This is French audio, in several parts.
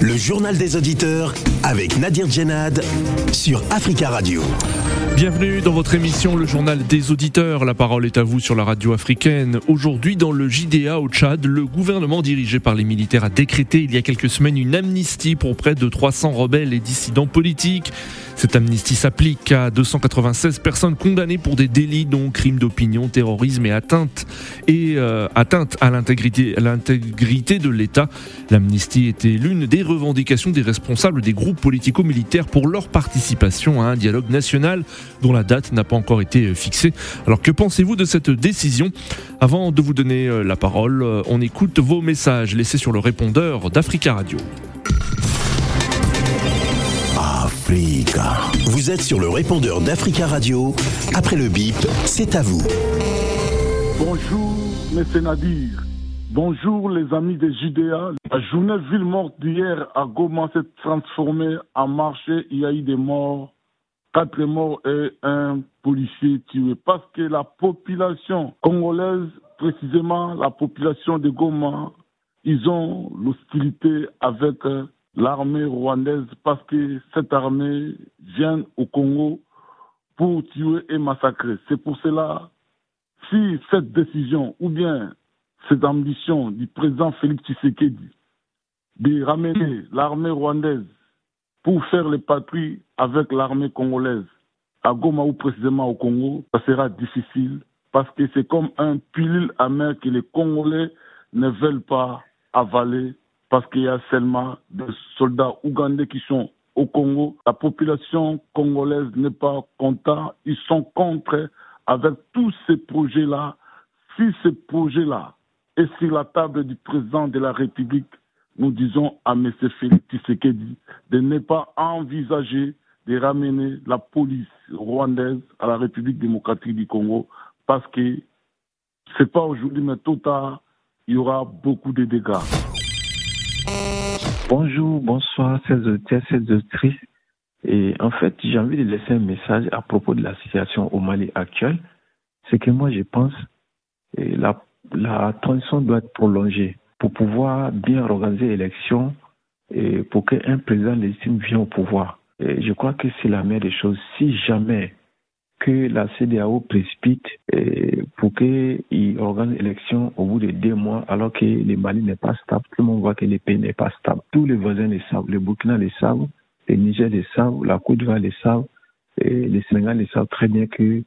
Le journal des auditeurs avec Nadir Djenad sur Africa Radio. Bienvenue dans votre émission Le Journal des Auditeurs. La parole est à vous sur la radio africaine. Aujourd'hui, dans le JDA au Tchad, le gouvernement dirigé par les militaires a décrété il y a quelques semaines une amnistie pour près de 300 rebelles et dissidents politiques. Cette amnistie s'applique à 296 personnes condamnées pour des délits dont crimes d'opinion, terrorisme et atteinte et euh, atteinte à l'intégrité de l'État. L'amnistie était l'une des revendications des responsables des groupes politico-militaires pour leur participation à un dialogue national dont la date n'a pas encore été fixée. Alors que pensez-vous de cette décision? Avant de vous donner euh, la parole, euh, on écoute vos messages laissés sur le répondeur d'Africa Radio. Africa. Vous êtes sur le répondeur d'Africa Radio. Après le bip, c'est à vous. Bonjour, M. Nadir. Bonjour, les amis des JDA. La journée ville morte d'hier à Goma s'est transformée en marché. Il y a eu des morts, quatre morts et un policier tué. Parce que la population congolaise, précisément la population de Goma, ils ont l'hostilité avec euh, l'armée rwandaise parce que cette armée vient au Congo pour tuer et massacrer. C'est pour cela, si cette décision ou bien cette ambition du président Félix Tshisekedi de ramener l'armée rwandaise pour faire les patries avec l'armée congolaise à Goma ou précisément au Congo, ça sera difficile parce que c'est comme un pilule amer que les Congolais ne veulent pas avaler parce qu'il y a seulement des soldats ougandais qui sont au Congo. La population congolaise n'est pas contente. Ils sont contre avec tous ces projets-là. Si ce projet-là est sur la table du président de la République, nous disons à M. Félix Tshisekedi de ne pas envisager de ramener la police rwandaise à la République démocratique du Congo parce que c'est pas aujourd'hui, mais tôt tard, il y aura beaucoup de dégâts. Bonjour, bonsoir, chers auditeurs, chers auditrices. Et en fait, j'ai envie de laisser un message à propos de la situation au Mali actuelle. C'est que moi, je pense que la, transition doit être prolongée pour pouvoir bien organiser l'élection et pour qu'un président légitime vienne au pouvoir. Je crois que c'est la meilleure des choses. Si jamais que la CDAO précipite eh, pour qu'il organise l'élection au bout de deux mois alors que le Mali n'est pas stable. Tout le monde voit que le pays n'est pas stable. Tous les voisins le savent. Le Burkina le savent, le Niger le savent, la Côte d'Ivoire le savent, et le Sénégal le savent très bien que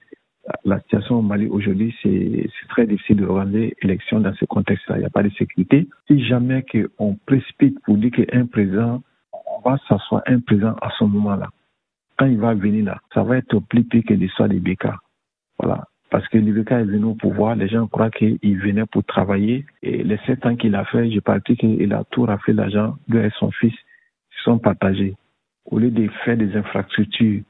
la situation au Mali aujourd'hui, c'est très difficile d'organiser l'élection dans ce contexte-là. Il n'y a pas de sécurité. Si jamais on précipite pour dire qu'un président, on va s'asseoir un président à ce moment-là quand il va venir là, ça va être plus pire que l'histoire de Beka. Voilà. Parce que Libeka est venu au pouvoir, les gens croient qu'il venait pour travailler. Et les sept ans qu'il a fait, j'ai parti qu'il a tout raflé l'argent, lui et son fils se sont partagés. Au lieu de faire des infrastructures,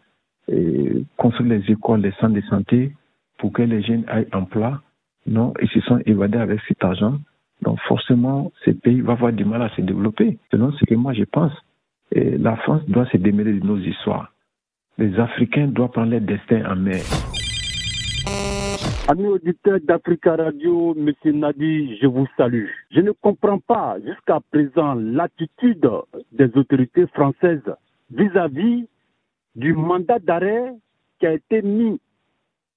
construire les écoles, les centres de santé, pour que les jeunes aient emploi, non, ils se sont évadés avec cet argent. Donc forcément, ce pays va avoir du mal à se développer. Selon ce que moi je pense, la France doit se démêler de nos histoires les Africains doivent prendre leur destin en main. Amis auditeurs d'Africa Radio, Monsieur Nadi, je vous salue. Je ne comprends pas jusqu'à présent l'attitude des autorités françaises vis-à-vis du mandat d'arrêt qui a été mis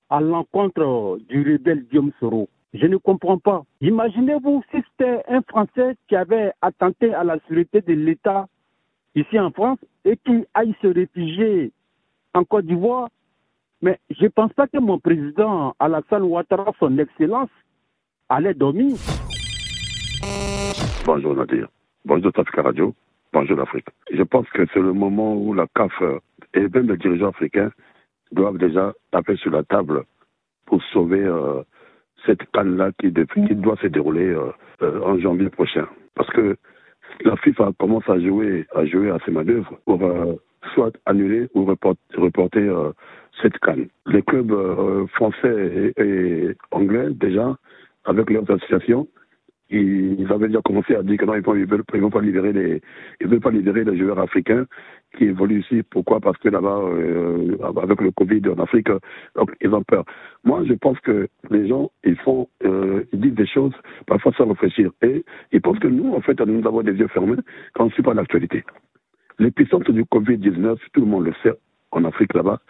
à l'encontre du rebelle Guillaume Soro. Je ne comprends pas. Imaginez-vous si c'était un Français qui avait attenté à la sûreté de l'État ici en France et qui aille se réfugier en Côte d'Ivoire. Mais je ne pense pas que mon président Alassane Ouattara, son excellence, allait dormir. Bonjour Nadir. Bonjour Tafika Radio. Bonjour l'Afrique. Je pense que c'est le moment où la CAF et même les dirigeants africains doivent déjà taper sur la table pour sauver euh, cette canne-là qui, doit se dérouler euh, euh, en janvier prochain. Parce que la FIFA commence à jouer, à jouer à ses manœuvres pour soit annuler ou reporter, euh, cette canne. Les clubs euh, français et, anglais, déjà, avec leurs associations, ils avaient déjà commencé à dire que non, ils ne veulent, vont pas libérer les, ils veulent pas libérer les joueurs africains qui évoluent ici. Pourquoi? Parce que là-bas, euh, avec le Covid en Afrique, donc ils ont peur. Moi, je pense que les gens, ils font, ils disent des choses parfois sans réfléchir. Et ils pensent que nous, en fait, nous avons des yeux fermés quand on ne suit pas l'actualité. L'épicentre du Covid-19, tout le monde le sait, en Afrique là-bas,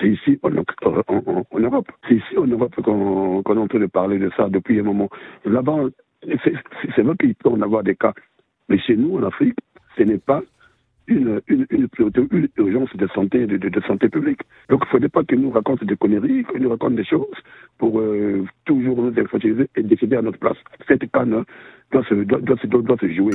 c'est ici en, Europe. C'est ici en Europe qu'on est en train de parler de ça depuis un moment. Là-bas, c'est vrai qu'il peut en avoir des cas. Mais chez nous, en Afrique, ce n'est pas une, une, une, urgence de santé, de, de, santé publique. Donc, il ne faudrait pas qu'ils nous racontent des conneries, qu'ils nous racontent des choses pour euh, toujours nous infantiliser et décider à notre place. Cette canne doit se, doit, doit, doit se jouer.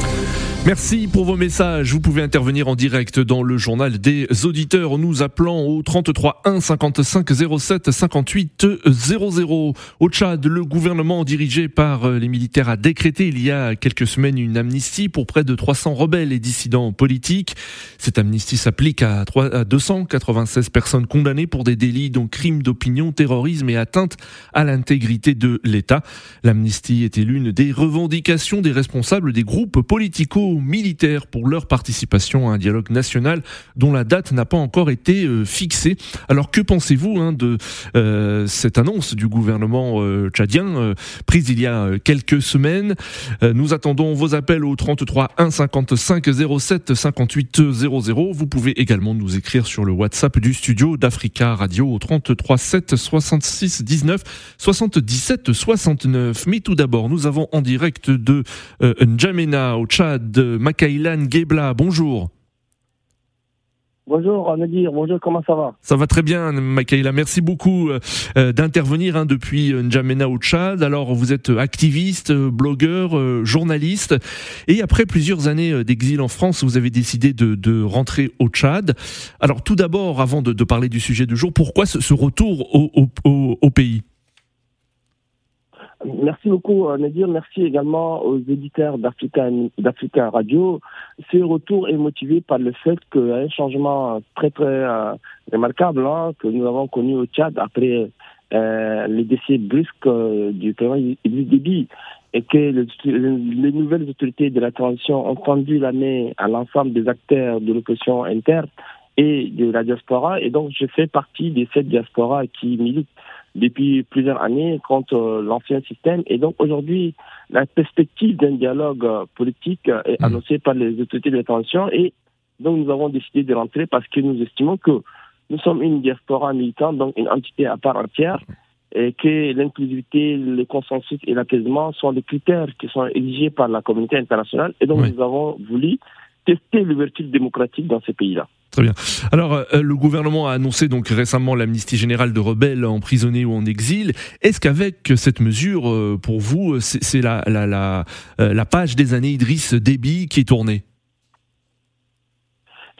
Merci pour vos messages. Vous pouvez intervenir en direct dans le journal des auditeurs nous appelant au 33 1 55 07 58 00. Au Tchad, le gouvernement dirigé par les militaires a décrété il y a quelques semaines une amnistie pour près de 300 rebelles et dissidents politiques. Cette amnistie s'applique à, 296 personnes condamnées pour des délits dont crimes d'opinion, terrorisme et atteinte à l'intégrité de l'État. L'amnistie était l'une des revendications des responsables des groupes politico militaires pour leur participation à un dialogue national dont la date n'a pas encore été euh, fixée. Alors que pensez-vous hein, de euh, cette annonce du gouvernement euh, tchadien prise il y a quelques semaines? Nous attendons vos appels au 33 1 55 07 58 00. Vous pouvez également nous écrire sur le WhatsApp du studio d'Africa Radio au 33 7 66 19 77 69. Mais tout d'abord, nous avons en direct de N'Djamena au Tchad Makailan Gebla. Bonjour. Bonjour Nadir, bonjour, comment ça va? Ça va très bien Makaïla, merci beaucoup euh, euh, d'intervenir hein, depuis euh, N'Djamena au Tchad. Alors vous êtes activiste, blogueur, journaliste et après plusieurs années d'exil en France, vous avez décidé de, rentrer au Tchad. Alors tout d'abord, avant de, parler du sujet du jour, pourquoi ce, retour au pays? Merci beaucoup, euh, Nadir. Merci également aux éditeurs d'Africa Radio. Ce retour est motivé par le fait qu'il y a un changement très, très euh, remarquable hein, que nous avons connu au Tchad après euh, les décès brusques du président Idriss et que les nouvelles autorités de la transition ont tendu la main à l'ensemble des acteurs de l'opposition interne et de la diaspora. Et donc, je fais partie de cette diaspora qui milite depuis plusieurs années contre euh, l'ancien système. Et donc aujourd'hui, la perspective d'un dialogue euh, politique euh, est mmh. annoncée par les autorités de la transition et donc nous avons décidé de rentrer parce que nous estimons que nous sommes une diaspora militante, donc une entité à part entière, et que l'inclusivité, le consensus et l'apaisement sont des critères qui sont exigés par la communauté internationale. Et donc nous avons voulu tester l'ouverture démocratique dans ces pays-là. Très bien. Alors, euh, le gouvernement a annoncé donc récemment l'amnistie générale de rebelles emprisonnés ou en exil. Est-ce qu'avec cette mesure, euh, pour vous, c'est la, la, euh, la, page des années Idriss Déby qui est tournée?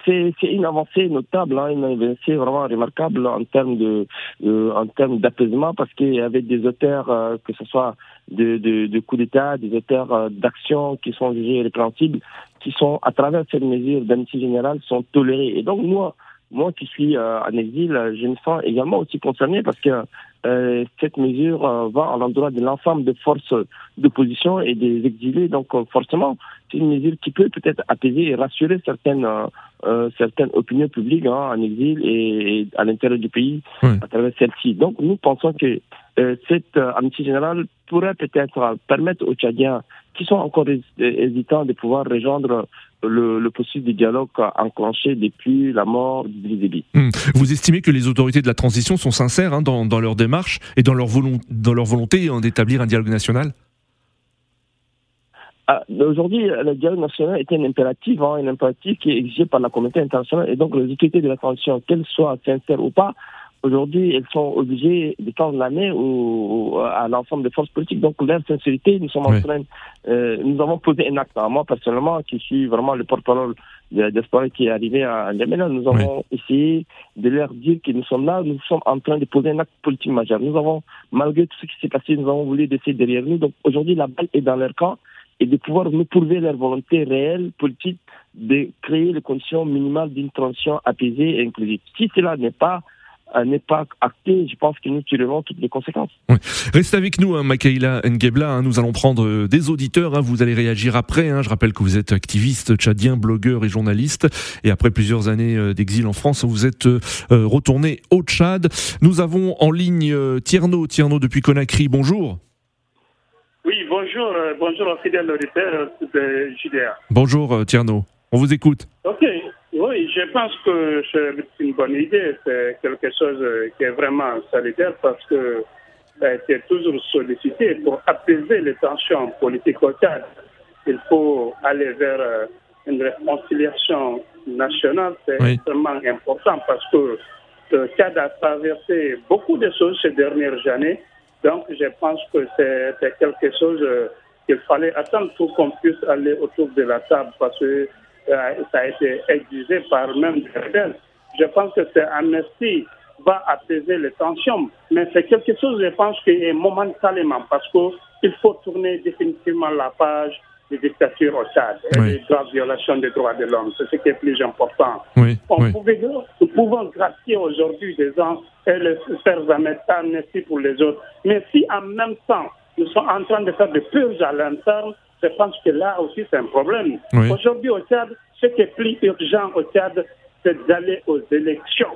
C'est une avancée notable, hein, une avancée vraiment remarquable en termes de en termes d'apaisement parce qu'il y avait des auteurs que ce soit de, de, de coups d'État, des auteurs d'actions qui sont jugés répréhensibles qui sont, à travers cette mesure d'amnistie générale, sont tolérés. Et donc, moi, moi qui suis euh, en exil, je me sens également aussi concerné parce que euh, cette mesure euh, va à l'endroit de l'ensemble des forces d'opposition et des exilés. Donc, forcément, c'est une mesure qui peut peut-être apaiser et rassurer certaines certaines opinions publiques hein, en exil et, à l'intérieur du pays à travers celle-ci. Donc, nous pensons que cette amnistie générale pourrait peut-être permettre aux Tchadiens qui sont encore hésitants de pouvoir rejoindre le, le processus de dialogue enclenché depuis la mort d'Idriss Déby. Hmm. Vous estimez que les autorités de la transition sont sincères hein, dans, dans, leur démarche et dans leur, dans leur volonté hein, d'établir un dialogue national? Ah, Aujourd'hui, le dialogue national est un impératif, hein, un impératif qui est exigé par la communauté internationale et donc les autorités de la transition, qu'elles soient sincères ou pas, aujourd'hui, elles sont obligées de tendre la main à l'ensemble des forces politiques. Donc, leur sincérité, nous sommes en train, euh, nous avons posé un acte. Moi, personnellement, qui suis vraiment le porte-parole de la diaspora qui est arrivé à N'Djamena, nous avons essayé de leur dire que nous sommes là, nous sommes en train de poser un acte politique majeur. Nous avons, malgré tout ce qui s'est passé, nous avons voulu laisser derrière nous. Donc, aujourd'hui, la balle est dans leur camp et de pouvoir nous prouver leur volonté réelle, politique, de créer les conditions minimales d'une transition apaisée et inclusive. Si cela n'est pas n'est pas acté, je pense que nous tirerons toutes les conséquences. Oui. Restez avec nous, hein, Makaïla Ngebla. Hein, nous allons prendre euh, des auditeurs. Hein, vous allez réagir après. Hein. je rappelle que vous êtes activiste tchadien, blogueur et journaliste. Et après plusieurs années euh, d'exil en France, vous êtes retourné au Tchad. Nous avons en ligne Tierno. Tierno depuis Conakry. Bonjour. Oui, bonjour. bonjour, fidèle auditeur de JDA. Bonjour, Tierno. On vous écoute. Ok. Oui, je pense que c'est une bonne idée. C'est quelque chose qui est vraiment salutaire parce que été toujours sollicité pour apaiser les tensions politiques au Tchad. Il faut aller vers euh, une réconciliation nationale. C'est extrêmement important parce que le Tchad a traversé beaucoup de choses ces dernières années. Donc, je pense que c'est quelque chose euh, qu'il fallait attendre pour qu'on puisse aller autour de la table parce que ça a été exigé par même des rebelles. Je pense que cette amnistie va apaiser les tensions, mais c'est quelque chose, je pense, qui est momentanément, parce qu'il faut tourner définitivement la page des dictatures au Tchad et des graves violations des droits de l'homme. C'est ce qui est plus important. On Pouvait, nous pouvons gracier aujourd'hui des gens et les faire amnistie pour les autres, mais si en même temps nous sommes en train de faire des purges à l'interne, je pense que là aussi c'est un problème. Aujourd'hui au Tchad, ce qui est plus urgent au Tchad, c'est d'aller aux élections.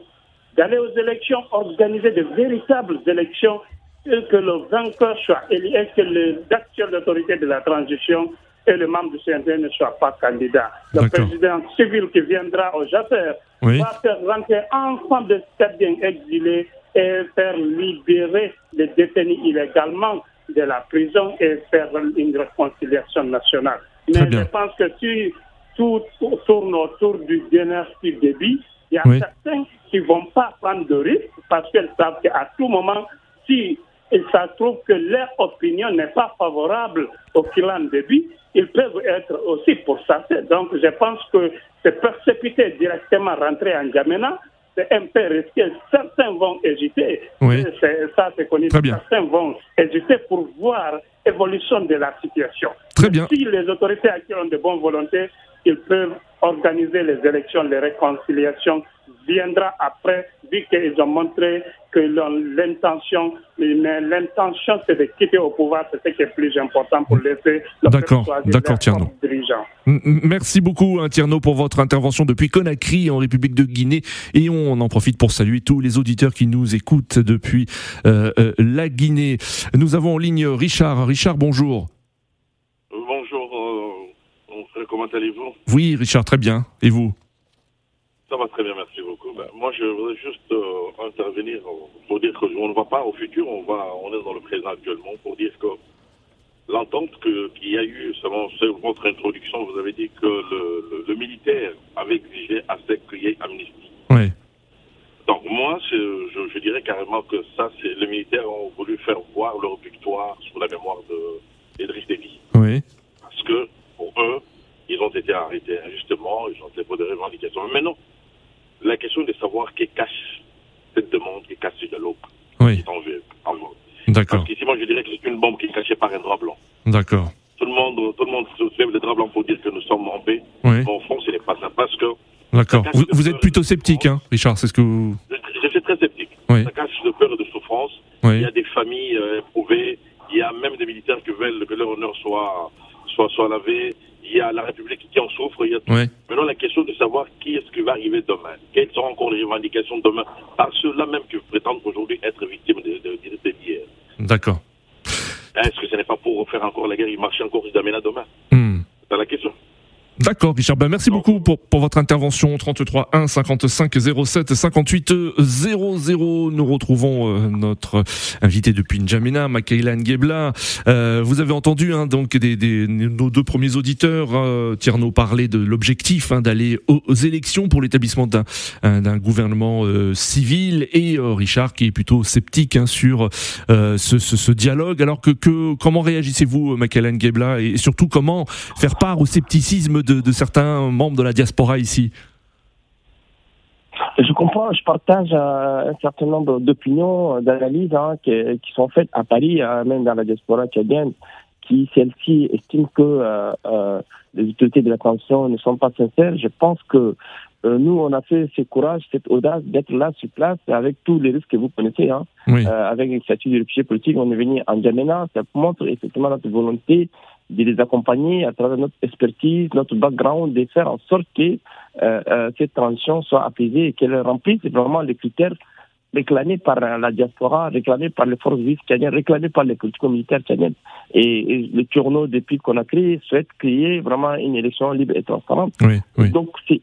D'aller aux élections, organiser de véritables élections et que le vainqueur soit élu et que les acteurs d'autorité de la transition et le membre du CNT ne soient pas candidats. Le président civil qui viendra au Japon va faire rentrer ensemble de Tchadiens exilés et faire libérer les détenus illégalement de la prison et faire une réconciliation nationale. Mais je pense que si tout tourne autour du dynastie débit, il y a certains qui ne vont pas prendre de risques parce qu'ils savent qu'à tout moment, si il se trouve que leur opinion n'est pas favorable au clan débit, ils peuvent être aussi pour ça. Donc je pense que c'est précipité directement rentrer en Djamena c'est un peu risqué. Certains vont hésiter. Ça, c'est connu. Certains vont hésiter pour voir l'évolution de la situation. Très bien. Si les autorités ont de bonnes volontés, ils peuvent organiser les élections, les réconciliations viendra après, vu qu'ils ont montré que l'intention, mais l'intention, c'est de quitter au pouvoir, c'est ce qui est plus important pour laisser le D'accord, d'accord, Tierno. Merci beaucoup, hein, Tierno, pour votre intervention depuis Conakry, en République de Guinée. Et on en profite pour saluer tous les auditeurs qui nous écoutent depuis euh, euh, la Guinée. Nous avons en ligne Richard. Richard, bonjour. Bonjour, euh, comment allez-vous? Oui, Richard, très bien. Et vous? Ça va très bien, merci. Ben, moi, je voudrais juste euh, intervenir pour dire qu'on ne va pas au futur, on va, on est dans le présent actuellement pour dire que l'entente qu'il y a eu, selon votre introduction, vous avez dit que le, le, militaire avait exigé à ce qu'il y ait amnistie. Oui. Donc moi, je, je, dirais carrément que ça, c'est les militaires ont voulu faire voir leur victoire sur la mémoire d'Edric Déby. Oui. Parce que pour eux, ils ont été arrêtés injustement, ils ont été pour des revendications. Mais non, la question de savoir qui cache cette demande, qui cache ce dialogue, oui. est en jeu. D'accord. Parce qu'ici, moi, je dirais que c'est une bombe qui est cachée par un drap blanc. D'accord. Tout le monde, tout le monde se soulève le drap blanc pour dire que nous sommes en paix. Oui. Mais au fond, ce n'est pas ça. Parce que. D'accord. Vous, êtes plutôt sceptique, hein, Richard, c'est ce que vous. Je, suis très sceptique. Oui. Ça cache de peur et de souffrance. Oui. Il y a des familles euh, éprouvées. Il y a même des militaires qui veulent que leur honneur soit, soit, soit lavé il y a la République qui en souffre. Il y a Maintenant, la question de savoir qui est-ce qui va arriver demain, quelles seront encore les revendications demain, par ceux-là même qui prétendent aujourd'hui être victimes de, de, d'hier. D'accord. Est-ce que ce n'est pas pour faire encore la guerre, ils marchent encore demain hmm. C'est la question. D'accord, Richard. Ben, merci beaucoup pour, pour votre intervention. 33 1 55 07 58 00. Nous retrouvons euh, notre invité depuis N'Djamena, Makaïla Ngebla. Euh, vous avez entendu hein, donc des, des, nos deux premiers auditeurs, euh, Tierno, parler de l'objectif hein, d'aller aux, élections pour l'établissement d'un d'un gouvernement euh, civil et euh, Richard qui est plutôt sceptique hein, sur ce, ce, ce, dialogue. Alors que, que comment réagissez-vous, Makaïla Ngebla, et surtout comment faire part au scepticisme de, certains membres de la diaspora ici je comprends, je partage euh, un certain nombre d'opinions, d'analyses hein, qui, sont faites à Paris, hein, même dans la diaspora tchadienne, si celle-ci estime que euh, euh, les autorités de la transition ne sont pas sincères, je pense que euh, nous, on a fait ce courage, cette audace d'être là sur place avec tous les risques que vous connaissez. Hein. Oui. Euh, avec le statut de réfugié politique, on est venu en Djamena. Ça montre effectivement notre volonté de les accompagner à travers notre expertise, notre background, de faire en sorte que euh, euh, cette transition soit apaisée et qu'elle remplisse vraiment les critères réclamés par la diaspora, réclamés par les forces vives tchadiennes, réclamés par les politico-militaires tchadiennes. Et, et le Tourneau, depuis qu'on a créé, souhaite créer vraiment une élection libre et transparente. Oui, oui. Donc, c'est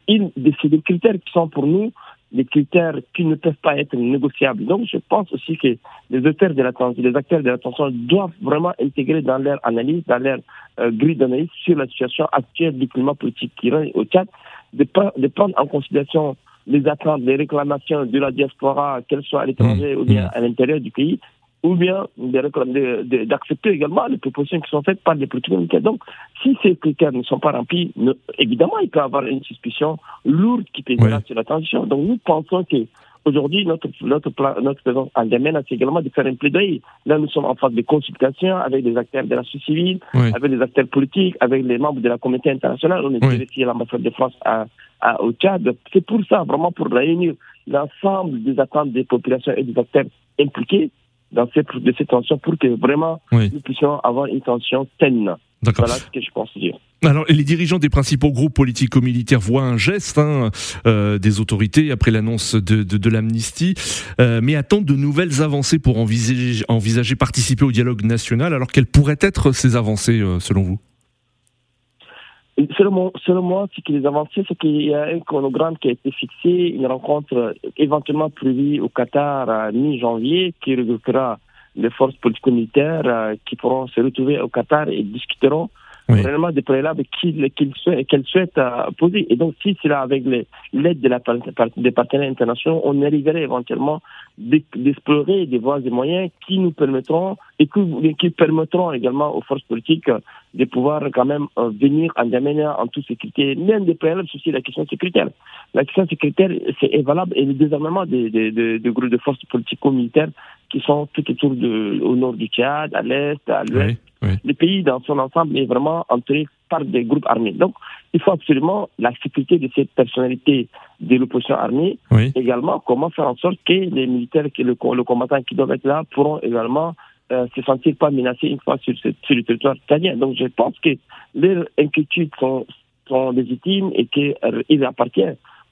des critères qui sont pour nous des critères qui ne peuvent pas être négociables. Donc, je pense aussi que les auteurs de la transition, les acteurs de la transition doivent vraiment intégrer dans leur analyse, dans leur euh, grille d'analyse sur la situation actuelle du climat politique qui règne au Tchad, de, pre- de prendre en considération les attentes, les réclamations de la diaspora, qu'elles soient à l'étranger ou bien à l'intérieur du pays, ou bien d'accepter également les propositions qui sont faites par les politiques militaires. Donc, si ces critères ne sont pas remplis, ne- évidemment, il peut y avoir une suspicion lourde qui pèsera Ouais. sur la transition. Donc, nous pensons que Aujourd'hui, notre, notre, plan- notre présence en Yémen, c'est également de faire un plaidoyer. Là, nous sommes en phase de consultation avec des acteurs de la société civile, Oui. avec les acteurs politiques, avec les membres de la communauté internationale. On est Oui. ici à l'ambassade de France à, à- au Tchad. C'est pour ça, vraiment pour réunir l'ensemble des attentes des populations et des acteurs impliqués dans ces, de ces tensions pour que vraiment Oui. nous puissions avoir une tension saine. Voilà ce que je pense dire. Alors, les dirigeants des principaux groupes politico-militaires voient un geste hein, euh, des autorités après l'annonce de, de, de l'amnistie, euh, mais attendent de nouvelles avancées pour envisager, envisager participer au dialogue national. Alors, quelles pourraient être ces avancées, euh, selon vous? Selon moi, selon moi, ce qui les avancées, c'est qu'il y a un chronogramme qui a été fixé, une rencontre euh, éventuellement prévue au Qatar à mi-janvier qui regroupera les forces politico-militaires euh, qui pourront se retrouver au Qatar et discuteront Oui. réellement des préalables qu'ils qu'ils souhaitent, qu'elles souhaitent euh, poser. Et donc, si c'est là avec l'aide de la des partenaires internationaux, on arriverait éventuellement d'e- d'explorer des voies et moyens qui nous permettront et qui, qui permettront également aux forces politiques euh, de pouvoir quand même euh, venir en Djamena en toute sécurité. L'un des préalables, c'est aussi la question sécuritaire. La question sécuritaire, c'est est valable et le désarmement des, des, des- des groupes de forces politico-militaires qui sont tout autour de, au nord du Tchad, à l'est, à l'ouest. Oui, oui. Le pays dans son ensemble est vraiment entouré par des groupes armés. Donc, il faut absolument la sécurité de cette personnalité de l'opposition armée. Oui. Également, comment faire en sorte que les militaires, que le, le combattant qui doivent être là pourront également euh, se sentir pas menacés une fois sur, sur le territoire italien. Donc, je pense que leurs inquiétudes sont, sont légitimes et qu'il appartient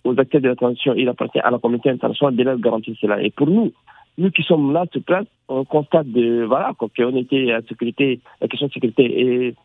aux acteurs de la transition, il appartient à la communauté internationale de leur garantir cela. Et pour nous, nous qui sommes là sur place, on constate de, voilà, qu'on était à sécurité, la question de sécurité est,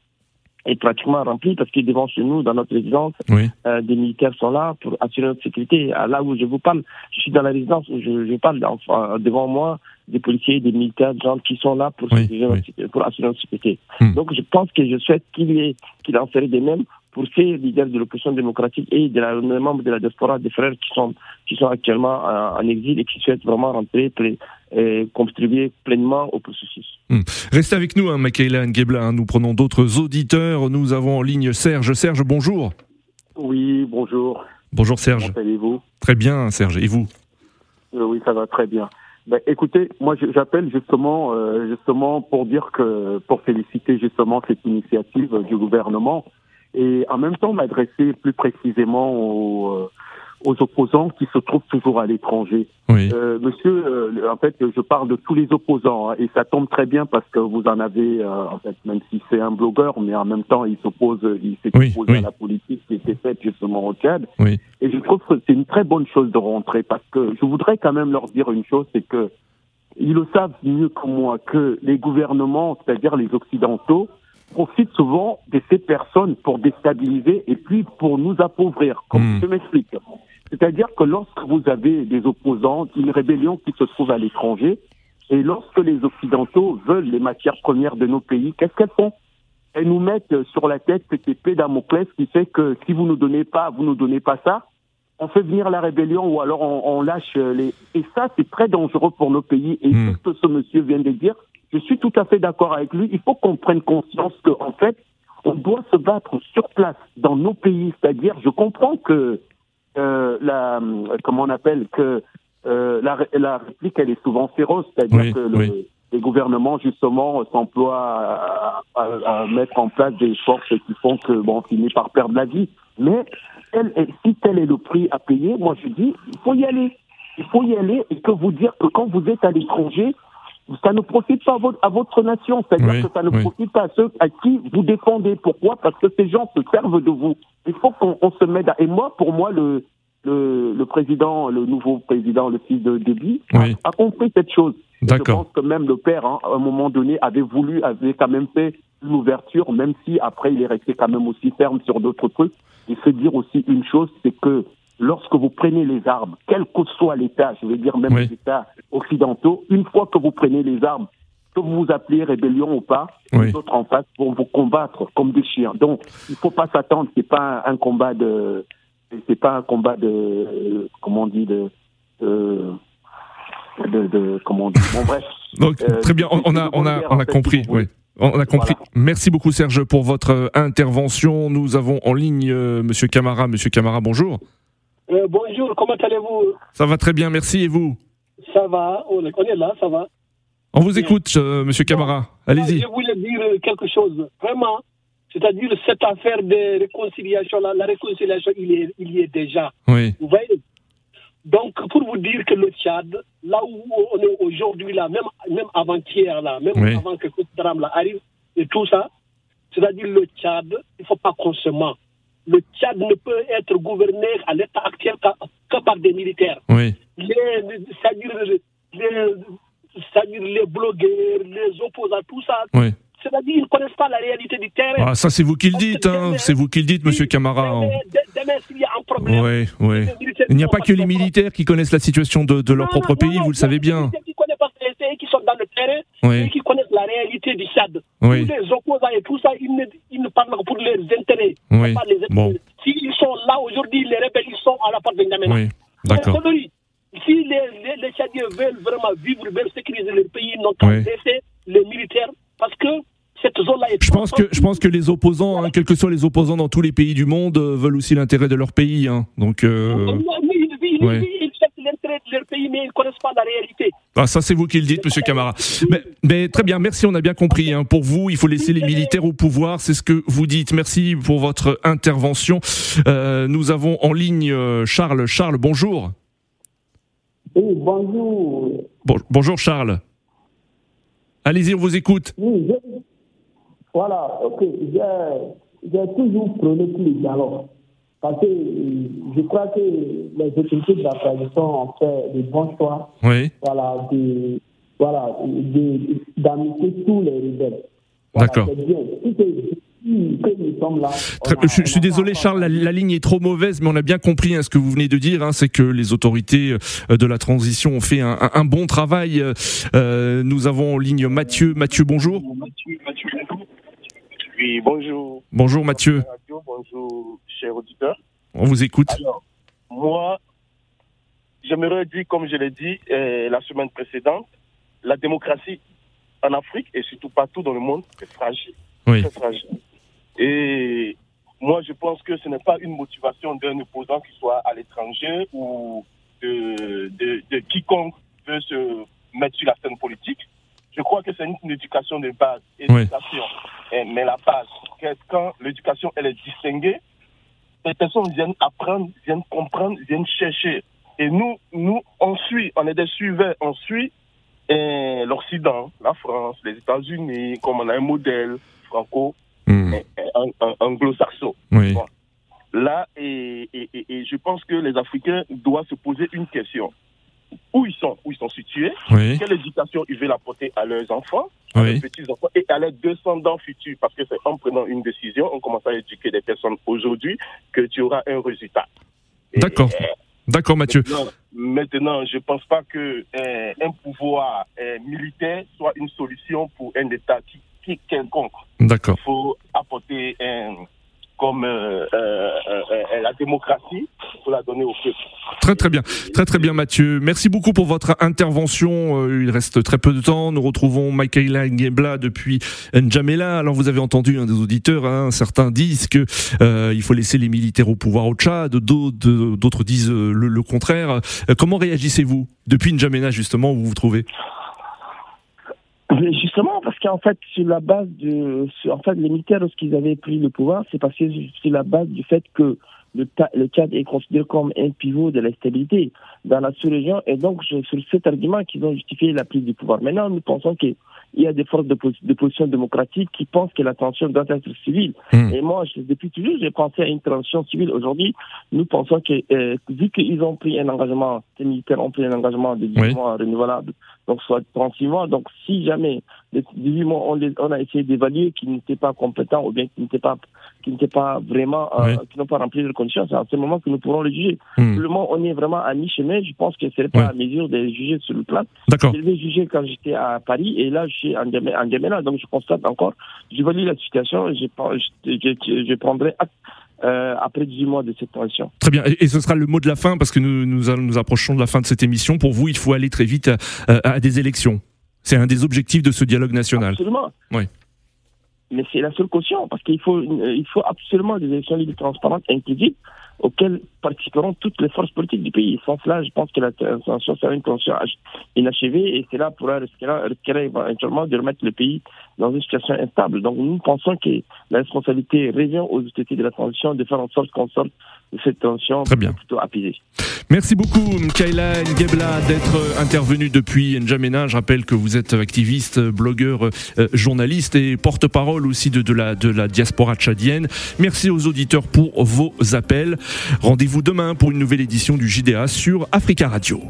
est pratiquement remplie parce que devant chez nous, dans notre résidence, Oui. euh, des militaires sont là pour assurer notre sécurité. Là où je vous parle, je suis dans la résidence où je, je parle enfin, devant moi des policiers, des militaires, des gens qui sont là pour, Oui, assurer, notre oui. sécurité- pour assurer notre sécurité. Hmm. Donc je pense que je souhaite qu'il en serait de même pour ces leaders de l'opposition démocratique et de la, des membres de la diaspora, des frères qui sont, qui sont actuellement en, en exil et qui souhaitent vraiment rentrer et, et contribuer pleinement au processus. Restez avec nous, hein, Michaela Ngebla. hein. Nous prenons d'autres auditeurs. Nous avons en ligne Serge. Serge, bonjour. Oui, bonjour. Bonjour Serge. Comment allez-vous? Très bien, Serge. Et vous? Euh, Oui, ça va très bien. Ben, écoutez, moi j'appelle justement, euh, justement pour dire que, pour féliciter justement cette initiative du gouvernement et en même temps m'adresser plus précisément aux, euh, aux opposants qui se trouvent toujours à l'étranger. Oui. Euh, monsieur, euh, en fait, je parle de tous les opposants hein, et ça tombe très bien parce que vous en avez, euh, en fait, même si c'est un blogueur, mais en même temps, il s'oppose, il s'est Oui, opposé oui. à la politique qui était faite justement au Tchad. Oui. Et je trouve que c'est une très bonne chose de rentrer parce que je voudrais quand même leur dire une chose, c'est que ils le savent mieux que moi que les gouvernements, c'est-à-dire les occidentaux, profitent souvent de ces personnes pour déstabiliser et puis pour nous appauvrir. Comme Mm. je m'explique. C'est-à-dire que lorsque vous avez des opposants, une rébellion qui se trouve à l'étranger, et lorsque les Occidentaux veulent les matières premières de nos pays, qu'est-ce qu'elles font? Elles nous mettent sur la tête cette épée Damoclès qui fait que si vous nous donnez pas, vous nous donnez pas ça, on fait venir la rébellion ou alors on, on lâche les. Et ça, c'est très dangereux pour nos pays. Et Mm. tout ce que ce monsieur vient de dire, je suis tout à fait d'accord avec lui. Il faut qu'on prenne conscience qu'en fait, on doit se battre sur place dans nos pays. C'est-à-dire, je comprends que euh, la, comment on appelle que euh, la, la réplique, elle est souvent féroce. C'est-à-dire Oui, que le, oui. les gouvernements justement s'emploient à, à- à mettre en place des forces qui font que bon, on finit par perdre la vie. Mais si tel est le prix à payer, moi je dis, il faut y aller. Il faut y aller et que vous dire que quand vous êtes à l'étranger, ça ne profite pas à votre, à votre nation. C'est-à-dire Oui, que ça ne oui. profite pas à ceux à qui vous défendez. Pourquoi? Parce que ces gens se servent de vous. Il faut qu'on on se mette à... Et moi, pour moi, le, le, le président, le nouveau président, le fils de Déby, Oui. a, a compris cette chose. Je pense que même le père, hein, à un moment donné, avait voulu, avait quand même fait une ouverture, même si après il est resté quand même aussi ferme sur d'autres trucs. Il faut dire aussi une chose, c'est que lorsque vous prenez les armes, quel que soit l'État, je veux dire même Oui. les États occidentaux, une fois que vous prenez les armes, que vous vous appelez rébellion ou pas, Oui. les autres en face vont vous combattre comme des chiens. Donc, il faut pas s'attendre, c'est pas un, combat de, c'est pas un combat de, euh, comment on dit, de, de, de, de- comment on dit, bon bref. Donc, Euh, très bien, on, on a, on a, on a compris. oui. On a compris. Merci beaucoup Serge pour votre intervention. Nous avons en ligne euh, Monsieur Camara. Monsieur Camara, bonjour. Euh, bonjour, comment allez-vous? Ça va très bien, merci. Et vous? Ça va, on est, là, ça va. On vous écoute, euh, Monsieur Camara. Allez-y. Je voulais dire quelque chose, vraiment. C'est-à-dire cette affaire de réconciliation, la réconciliation, il, est, il y est déjà. Oui. Vous voyez? Donc, pour vous dire que le Tchad, là où on est aujourd'hui, là, même, même avant-hier, là, même Oui. avant que ce drame là arrive et tout ça, c'est-à-dire le Tchad, il ne faut pas qu'on se ment. Le Tchad ne peut être gouverné à l'état actuel que, par des militaires. Oui. les, c'est-à-dire les, les blogueurs, les opposants, tout ça. Oui. C'est-à-dire ils ne connaissent pas la réalité du terrain. Ah, ça, c'est vous qui le dites, hein. C'est vous qui le dites, Monsieur Camara. Demain, s'il y a un problème, Oui, oui. Il n'y a pas que les militaires qui connaissent la situation de, de leur Non, propre non, pays, non, vous le savez bien. militaires qui connaissent pas, c'est c'est eux qui sont dans le terrain, Oui. qui connaissent la réalité du Tchad. Oui. Tous les opposants et tout ça, ils ne, ils ne parlent que pour leurs intérêts. Oui. Pas les intérêts. Bon. S'ils sont là aujourd'hui, les rebelles, ils sont à la porte de N'Djamena. Oui. D'accord. Si les, les, les Tchadiens veulent vraiment vivre, veulent sécuriser leur pays, ils n'ont qu'à Oui. laisser les militaires parce que cette zone-là est Je pense que je pense que les opposants, hein, quels que soient les opposants dans tous les pays du monde, euh, veulent aussi l'intérêt de leur pays. hein. Donc euh, Oui, oui, oui, pays, mais ils ne connaissent pas la réalité. ah, ça c'est vous qui le dites, Monsieur Camara. Mais, mais très bien, merci, on a bien compris. hein. Pour vous, il faut laisser les militaires au pouvoir, c'est ce que vous dites. Merci pour votre intervention. Euh, nous avons en ligne euh, Charles. Charles, bonjour. Oui, bonjour. Bon- bonjour Charles. Allez-y, on vous écoute. Oui, je- voilà, ok. J'ai j'ai toujours prôné pour le dialogue. Parce que euh, je crois que les autorités de la transition ont fait de bons choix. Oui. Voilà, de, voilà, de- tous les rebelles. Voilà, D'accord. Là. A- je, je suis désolé Charles, la, la ligne est trop mauvaise, mais on a bien compris hein, ce que vous venez de dire, hein, c'est que les autorités euh, de la transition ont fait un, un- un bon travail. Euh, nous avons en ligne Mathieu. Mathieu, bonjour. Oui, bonjour. Bonjour Mathieu, bonjour, chers auditeurs. on vous écoute. Alors, moi, j'aimerais dire, comme je l'ai dit euh, la semaine précédente, la démocratie en Afrique et surtout partout dans le monde est fragile. Oui. Très fragile. Et moi, je pense que ce n'est pas une motivation d'un opposant qui soit à l'étranger ou de, de, de quiconque veut se mettre sur la scène politique. Je crois que c'est une, éducation de base. Oui. Éducation. Eh, mais la base, quand l'éducation elle est distinguée, les personnes viennent apprendre, viennent comprendre, viennent chercher. Et nous, nous, on suit, on est des suiveurs, on suit eh, l'Occident, la France, les États-Unis, comme on a un modèle franco, ang- ang- anglo-saxon. Oui. Bon. Là, et, et, et- et je pense que les Africains doivent se poser une question. Où ils sont, où ils sont situés, Oui. quelle éducation ils veulent apporter à leurs enfants, Oui. leurs petits-enfants et à leurs descendants futurs. Parce que c'est en prenant une décision, on commence à éduquer des personnes aujourd'hui que tu auras un résultat. D'accord. euh, D'accord Mathieu. Maintenant, maintenant, je ne pense pas que euh, un pouvoir euh, militaire soit une solution pour un État qui, qui quelconque. D'accord. Il faut apporter un, comme euh, euh, euh, la démocratie, il faut la donner au peuple. Très très bien, très très bien Mathieu. Merci beaucoup pour votre intervention. Euh, il reste très peu de temps. Nous retrouvons Michaela Ngebla depuis N'Djamena. Alors vous avez entendu un des auditeurs, hein, certains disent que euh, il faut laisser les militaires au pouvoir au Tchad, d'autres disent le, le contraire. Comment réagissez-vous depuis N'Djamena justement où vous vous trouvez? Justement, parce qu'en fait, sur la base de, en fait, les militaires, lorsqu'ils avaient pris le pouvoir, c'est parce que c'est la base du fait que le, le Tchad est considéré comme un pivot de la stabilité dans la sous-région, et donc c'est sur cet argument qu'ils ont justifié la prise du pouvoir. Maintenant, nous pensons qu'il y a des forces de, de, position démocratique qui pensent que la tension doit être civile. Hmm. Et moi, je, depuis toujours, j'ai pensé à une transition civile. Aujourd'hui, nous pensons que, euh, vu qu'ils ont pris un engagement, les militaires ont pris un engagement de 10 Oui. renouvelable, donc soit 36 mois, donc si jamais les 18 mois, on, les- on a essayé d'évaluer qu'ils n'étaient pas compétents ou bien qu'ils n'étaient pas, qu'ils n'étaient pas vraiment, euh, Oui. qui n'ont pas rempli leurs conditions, c'est à ce moment que nous pourrons les juger. Pour le moment, on est vraiment à mi-chemin. Je pense que ce n'est pas à mesure de les juger sur le plan. D'accord. Je les quand j'étais à Paris et là, je suis en en. Donc, je constate encore, j'évalue la situation et je, je, je- je prendrai acte euh, après 18 mois de cette transition. Très bien. Et et ce sera le mot de la fin parce que nous nous, nous approchons de la fin de cette émission. Pour vous, il faut aller très vite à, à- à des élections. C'est un des objectifs de ce dialogue national. Absolument. Oui. Mais c'est la seule caution, parce qu'il faut, il faut absolument des élections libres, transparentes, inclusives, auxquelles participeront toutes les forces politiques du pays. Sans cela, je pense que la transition sera une transition ach- inachevée et cela pourra risquer, éventuellement de remettre le pays dans une situation instable. Donc nous pensons que la responsabilité revient aux autorités de la transition de faire en sorte qu'on sorte de cette tension Très bien. plutôt apaisée. Merci beaucoup, Mkaila Ngebla, d'être intervenu depuis N'Djamena. Je rappelle que vous êtes activiste, blogueur, euh, journaliste et porte-parole aussi de, de la, de la diaspora tchadienne. Merci aux auditeurs pour vos appels. Rendez-vous demain pour une nouvelle édition du JDA sur Africa Radio.